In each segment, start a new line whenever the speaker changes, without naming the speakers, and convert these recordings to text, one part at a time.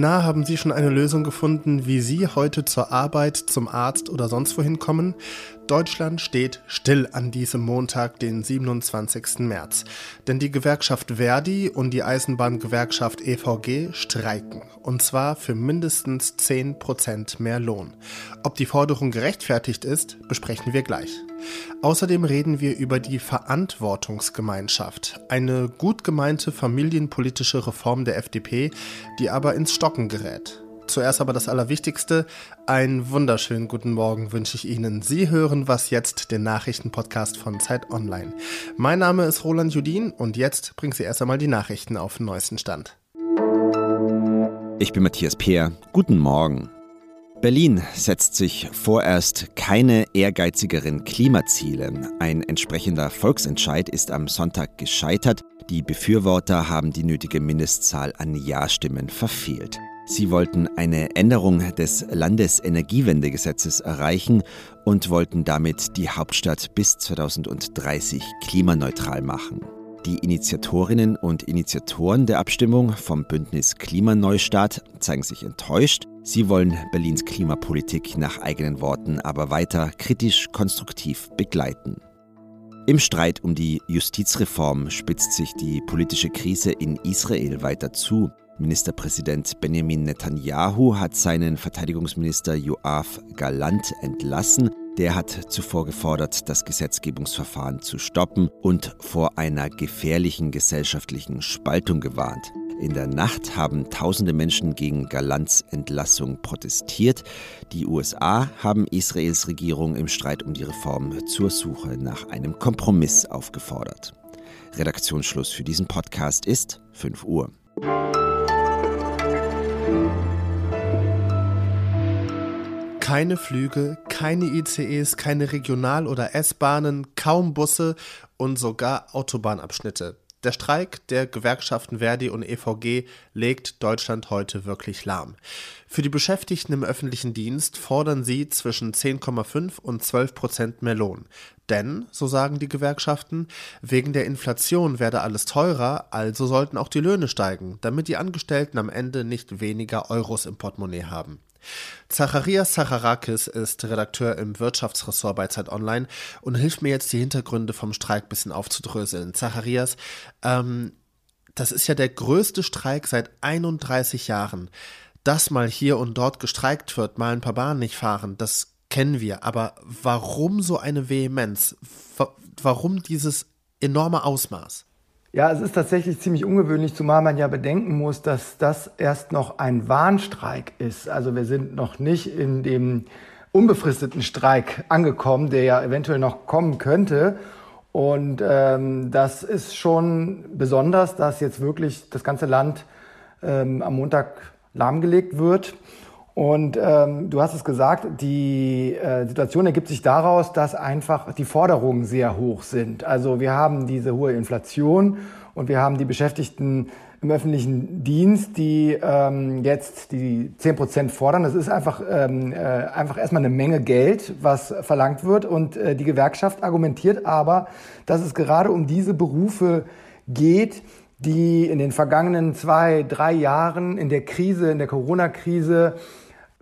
Na, haben Sie schon eine Lösung gefunden, wie Sie heute zur Arbeit, zum Arzt oder sonst wohin kommen? Deutschland steht still an diesem Montag, den 27. März. Denn die Gewerkschaft Verdi und die Eisenbahngewerkschaft EVG streiken. Und zwar für mindestens 10% mehr Lohn. Ob die Forderung gerechtfertigt ist, besprechen wir gleich. Außerdem reden wir über die Verantwortungsgemeinschaft, eine gut gemeinte familienpolitische Reform der FDP, die aber ins Stocken gerät. Zuerst aber das Allerwichtigste. Einen wunderschönen guten Morgen wünsche ich Ihnen. Sie hören was jetzt, den Nachrichtenpodcast von Zeit Online. Mein Name ist Roland Judin und jetzt bringt Sie erst einmal die Nachrichten auf den neuesten Stand.
Ich bin Matthias Peer. Guten Morgen. Berlin setzt sich vorerst keine ehrgeizigeren Klimaziele. Ein entsprechender Volksentscheid ist am Sonntag gescheitert. Die Befürworter haben die nötige Mindestzahl an Ja-Stimmen verfehlt. Sie wollten eine Änderung des Landesenergiewendegesetzes erreichen und wollten damit die Hauptstadt bis 2030 klimaneutral machen. Die Initiatorinnen und Initiatoren der Abstimmung vom Bündnis Klimaneustart zeigen sich enttäuscht. Sie wollen Berlins Klimapolitik nach eigenen Worten aber weiter kritisch konstruktiv begleiten. Im Streit um die Justizreform spitzt sich die politische Krise in Israel weiter zu. Ministerpräsident Benjamin Netanyahu hat seinen Verteidigungsminister Joaf Galant entlassen. Der hat zuvor gefordert, das Gesetzgebungsverfahren zu stoppen und vor einer gefährlichen gesellschaftlichen Spaltung gewarnt. In der Nacht haben tausende Menschen gegen Galants Entlassung protestiert. Die USA haben Israels Regierung im Streit um die Reform zur Suche nach einem Kompromiss aufgefordert. Redaktionsschluss für diesen Podcast ist 5 Uhr.
Keine Flüge, keine ICEs, keine Regional- oder S-Bahnen, kaum Busse und sogar Autobahnabschnitte. Der Streik der Gewerkschaften Verdi und EVG legt Deutschland heute wirklich lahm. Für die Beschäftigten im öffentlichen Dienst fordern sie zwischen 10,5 und 12 Prozent mehr Lohn. Denn, so sagen die Gewerkschaften, wegen der Inflation werde alles teurer, also sollten auch die Löhne steigen, damit die Angestellten am Ende nicht weniger Euros im Portemonnaie haben. Zacharias Zacharakis ist Redakteur im Wirtschaftsressort bei Zeit Online und hilft mir jetzt, die Hintergründe vom Streik ein bisschen aufzudröseln. Zacharias, ähm, das ist ja der größte Streik seit 31 Jahren. Dass mal hier und dort gestreikt wird, mal ein paar Bahnen nicht fahren, das kennen wir. Aber warum so eine Vehemenz? Warum dieses enorme Ausmaß?
Ja, es ist tatsächlich ziemlich ungewöhnlich, zumal man ja bedenken muss, dass das erst noch ein Warnstreik ist. Also wir sind noch nicht in dem unbefristeten Streik angekommen, der ja eventuell noch kommen könnte. Und ähm, das ist schon besonders, dass jetzt wirklich das ganze Land ähm, am Montag lahmgelegt wird. Und ähm, du hast es gesagt, die äh, Situation ergibt sich daraus, dass einfach die Forderungen sehr hoch sind. Also wir haben diese hohe Inflation und wir haben die Beschäftigten im öffentlichen Dienst, die ähm, jetzt die 10 Prozent fordern. Das ist einfach, ähm, äh, einfach erstmal eine Menge Geld, was verlangt wird. Und äh, die Gewerkschaft argumentiert aber, dass es gerade um diese Berufe geht, die in den vergangenen zwei, drei Jahren in der Krise, in der Corona-Krise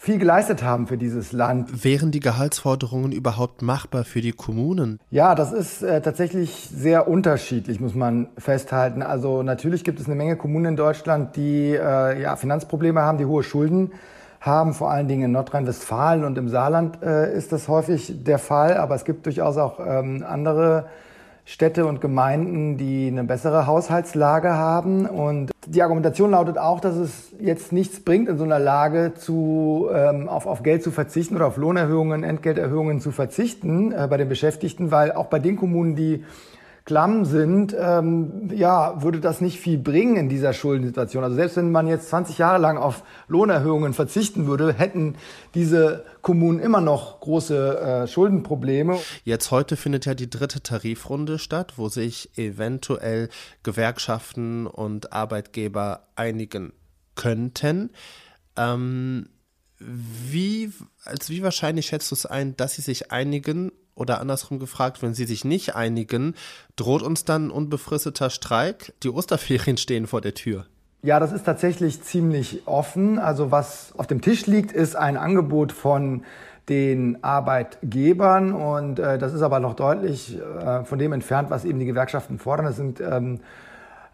viel geleistet haben für dieses Land.
Wären die Gehaltsforderungen überhaupt machbar für die Kommunen?
Ja, das ist äh, tatsächlich sehr unterschiedlich, muss man festhalten. Also natürlich gibt es eine Menge Kommunen in Deutschland, die äh, ja, Finanzprobleme haben, die hohe Schulden haben. Vor allen Dingen in Nordrhein-Westfalen und im Saarland äh, ist das häufig der Fall. Aber es gibt durchaus auch ähm, andere Städte und Gemeinden, die eine bessere Haushaltslage haben. Und die Argumentation lautet auch, dass es jetzt nichts bringt, in so einer Lage zu, ähm, auf, auf Geld zu verzichten oder auf Lohnerhöhungen, Entgelterhöhungen zu verzichten äh, bei den Beschäftigten, weil auch bei den Kommunen, die klamm sind, ähm, ja, würde das nicht viel bringen in dieser Schuldensituation. Also selbst wenn man jetzt 20 Jahre lang auf Lohnerhöhungen verzichten würde, hätten diese Kommunen immer noch große äh, Schuldenprobleme.
Jetzt heute findet ja die dritte Tarifrunde statt, wo sich eventuell Gewerkschaften und Arbeitgeber einigen könnten. Ähm, wie, als wie wahrscheinlich schätzt du es ein, dass sie sich einigen oder andersrum gefragt, wenn sie sich nicht einigen, droht uns dann ein unbefristeter Streik? Die Osterferien stehen vor der Tür.
Ja, das ist tatsächlich ziemlich offen. Also was auf dem Tisch liegt, ist ein Angebot von den Arbeitgebern und äh, das ist aber noch deutlich äh, von dem entfernt, was eben die Gewerkschaften fordern. Das sind ähm,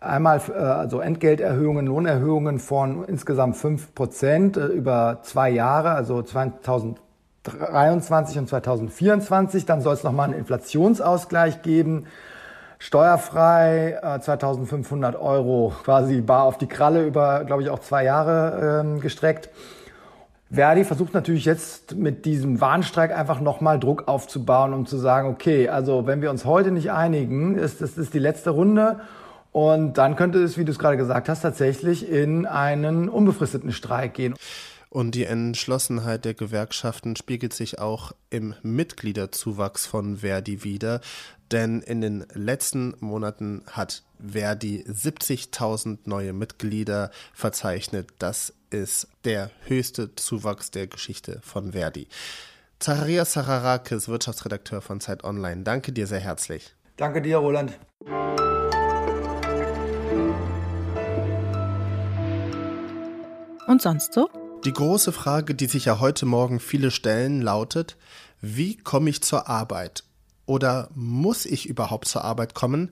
einmal äh, also Entgelterhöhungen, Lohnerhöhungen von insgesamt fünf Prozent äh, über zwei Jahre, also 2023 und 2024. Dann soll es nochmal einen Inflationsausgleich geben steuerfrei, äh, 2500 Euro quasi bar auf die Kralle über, glaube ich, auch zwei Jahre ähm, gestreckt. Verdi versucht natürlich jetzt mit diesem Warnstreik einfach nochmal Druck aufzubauen, um zu sagen, okay, also wenn wir uns heute nicht einigen, ist das ist die letzte Runde und dann könnte es, wie du es gerade gesagt hast, tatsächlich in einen unbefristeten Streik gehen.
Und die Entschlossenheit der Gewerkschaften spiegelt sich auch im Mitgliederzuwachs von Verdi wider. Denn in den letzten Monaten hat Verdi 70.000 neue Mitglieder verzeichnet. Das ist der höchste Zuwachs der Geschichte von Verdi. Zacharias Sacharakis, Wirtschaftsredakteur von Zeit Online. Danke dir sehr herzlich.
Danke dir, Roland.
Und sonst so?
Die große Frage, die sich ja heute Morgen viele stellen, lautet, wie komme ich zur Arbeit? Oder muss ich überhaupt zur Arbeit kommen?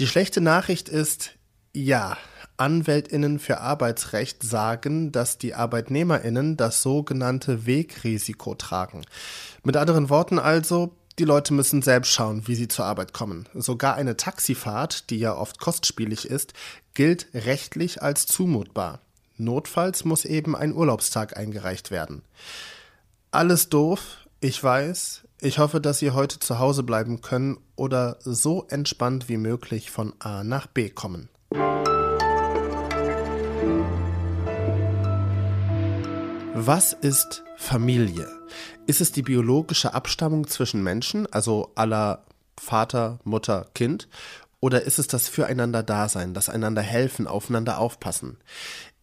Die schlechte Nachricht ist, ja, Anwältinnen für Arbeitsrecht sagen, dass die Arbeitnehmerinnen das sogenannte Wegrisiko tragen. Mit anderen Worten also, die Leute müssen selbst schauen, wie sie zur Arbeit kommen. Sogar eine Taxifahrt, die ja oft kostspielig ist, gilt rechtlich als zumutbar. Notfalls muss eben ein Urlaubstag eingereicht werden. Alles doof, ich weiß. Ich hoffe, dass Sie heute zu Hause bleiben können oder so entspannt wie möglich von A nach B kommen. Was ist Familie? Ist es die biologische Abstammung zwischen Menschen, also aller Vater, Mutter, Kind? Oder ist es das Füreinander-Dasein, das einander helfen, aufeinander aufpassen?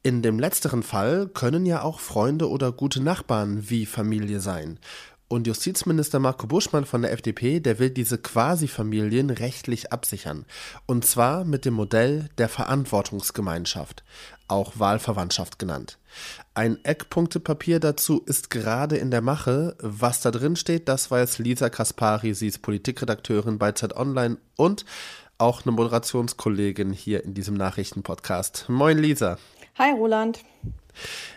In dem letzteren Fall können ja auch Freunde oder gute Nachbarn wie Familie sein. Und Justizminister Marco Buschmann von der FDP, der will diese Quasi-Familien rechtlich absichern. Und zwar mit dem Modell der Verantwortungsgemeinschaft, auch Wahlverwandtschaft genannt. Ein Eckpunktepapier dazu ist gerade in der Mache. Was da drin steht, das weiß Lisa Kaspari, sie ist Politikredakteurin bei Zeit Online und auch eine Moderationskollegin hier in diesem Nachrichtenpodcast. Moin Lisa.
Hi Roland.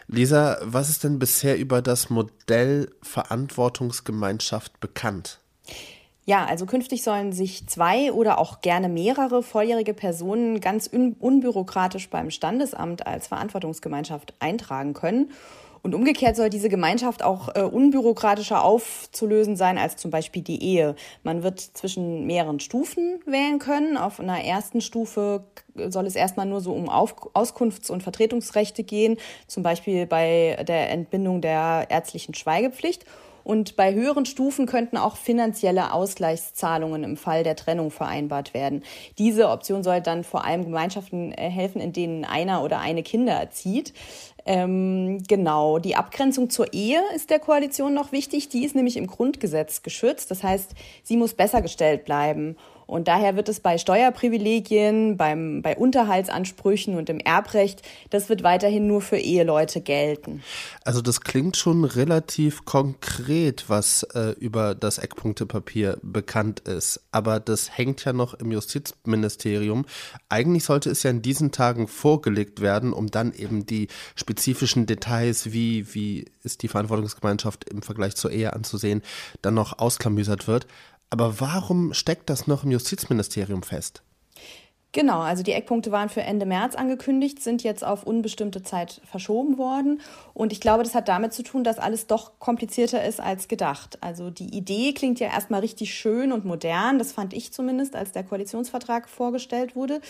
Lisa, was ist denn bisher über das Modell Verantwortungsgemeinschaft bekannt?
Ja, also künftig sollen sich zwei oder auch gerne mehrere volljährige Personen ganz un unbürokratisch beim Standesamt als Verantwortungsgemeinschaft eintragen können. Und umgekehrt soll diese Gemeinschaft auch äh, unbürokratischer aufzulösen sein als zum Beispiel die Ehe. Man wird zwischen mehreren Stufen wählen können. Auf einer ersten Stufe soll es erstmal nur so um Auf Auskunfts- und Vertretungsrechte gehen, zum Beispiel bei der Entbindung der ärztlichen Schweigepflicht. Und bei höheren Stufen könnten auch finanzielle Ausgleichszahlungen im Fall der Trennung vereinbart werden. Diese Option soll dann vor allem Gemeinschaften äh, helfen, in denen einer oder eine Kinder erzieht. Ähm, genau, die Abgrenzung zur Ehe ist der Koalition noch wichtig. Die ist nämlich im Grundgesetz geschützt. Das heißt, sie muss besser gestellt bleiben. Und daher wird es bei Steuerprivilegien, beim, bei Unterhaltsansprüchen und im Erbrecht, das wird weiterhin nur für Eheleute gelten.
Also das klingt schon relativ konkret, was äh, über das Eckpunktepapier bekannt ist. Aber das hängt ja noch im Justizministerium. Eigentlich sollte es ja in diesen Tagen vorgelegt werden, um dann eben die spezifischen Details, wie, wie ist die Verantwortungsgemeinschaft im Vergleich zur Ehe anzusehen, dann noch ausklamüsert wird. Aber warum steckt das noch im Justizministerium fest?
Genau, also die Eckpunkte waren für Ende März angekündigt, sind jetzt auf unbestimmte Zeit verschoben worden. Und ich glaube, das hat damit zu tun, dass alles doch komplizierter ist als gedacht. Also die Idee klingt ja erstmal richtig schön und modern, das fand ich zumindest, als der Koalitionsvertrag vorgestellt wurde.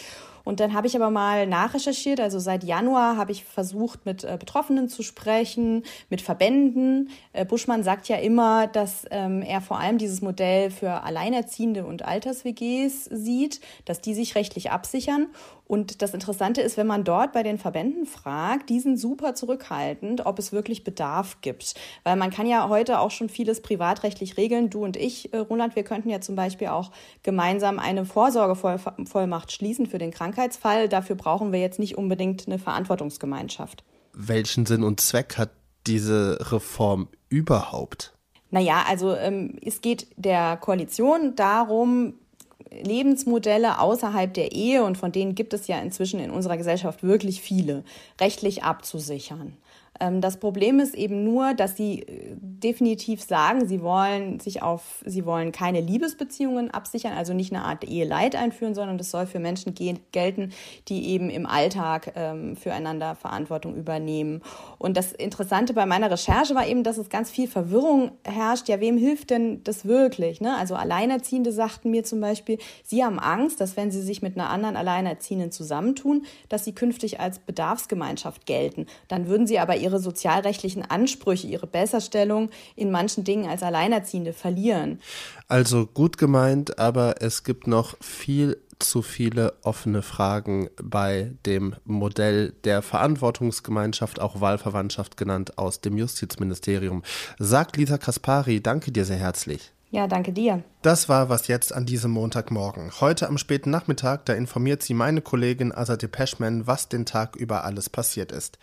Und dann habe ich aber mal nachrecherchiert. Also seit Januar habe ich versucht, mit äh, Betroffenen zu sprechen, mit Verbänden. Äh, Buschmann sagt ja immer, dass ähm, er vor allem dieses Modell für Alleinerziehende und Alters-WGs sieht, dass die sich rechtlich absichern. Und das Interessante ist, wenn man dort bei den Verbänden fragt, die sind super zurückhaltend, ob es wirklich Bedarf gibt. Weil man kann ja heute auch schon vieles privatrechtlich regeln. Du und ich, äh, Roland, wir könnten ja zum Beispiel auch gemeinsam eine Vorsorgevollmacht schließen für den Krankheitsfall. Dafür brauchen wir jetzt nicht unbedingt eine Verantwortungsgemeinschaft.
Welchen Sinn und Zweck hat diese Reform überhaupt?
Naja, also ähm, es geht der Koalition darum, Lebensmodelle außerhalb der Ehe, und von denen gibt es ja inzwischen in unserer Gesellschaft wirklich viele, rechtlich abzusichern. Ähm, das Problem ist eben nur, dass sie äh, definitiv sagen, sie wollen sich auf, sie wollen keine Liebesbeziehungen absichern, also nicht eine Art Eheleid einführen, sondern das soll für Menschen gelten, die eben im Alltag ähm, füreinander Verantwortung übernehmen. Und das Interessante bei meiner Recherche war eben, dass es ganz viel Verwirrung herrscht. Ja, wem hilft denn das wirklich? Ne? Also Alleinerziehende sagten mir zum Beispiel, sie haben Angst, dass wenn sie sich mit einer anderen Alleinerziehenden zusammentun, dass sie künftig als Bedarfsgemeinschaft gelten. Dann würden sie aber ihre sozialrechtlichen Ansprüche, ihre Besserstellung in manchen Dingen als Alleinerziehende verlieren.
Also gut gemeint, aber es gibt noch viel zu viele offene Fragen bei dem Modell der Verantwortungsgemeinschaft, auch Wahlverwandtschaft genannt, aus dem Justizministerium. Sagt Lisa Kaspari, danke dir sehr herzlich.
Ja, danke dir.
Das war was jetzt an diesem Montagmorgen. Heute am späten Nachmittag, da informiert sie meine Kollegin Azadeh Peschman, was den Tag über alles passiert ist.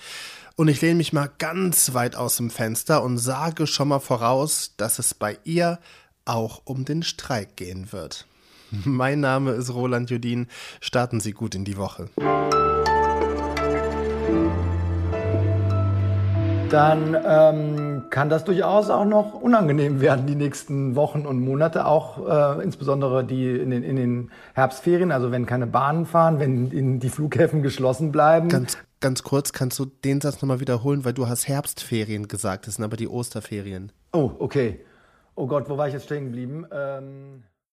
Und ich lehne mich mal ganz weit aus dem Fenster und sage schon mal voraus, dass es bei ihr auch um den Streik gehen wird. Mein Name ist Roland Judin. Starten Sie gut in die Woche.
Dann ähm, kann das durchaus auch noch unangenehm werden, die nächsten Wochen und Monate, auch äh, insbesondere die in den, in den Herbstferien, also wenn keine Bahnen fahren, wenn die Flughäfen geschlossen bleiben.
Ganz ganz kurz, kannst du den Satz nochmal wiederholen, weil du hast Herbstferien gesagt, das sind aber die Osterferien.
Oh, okay. Oh Gott, wo war ich jetzt stehen geblieben? Ähm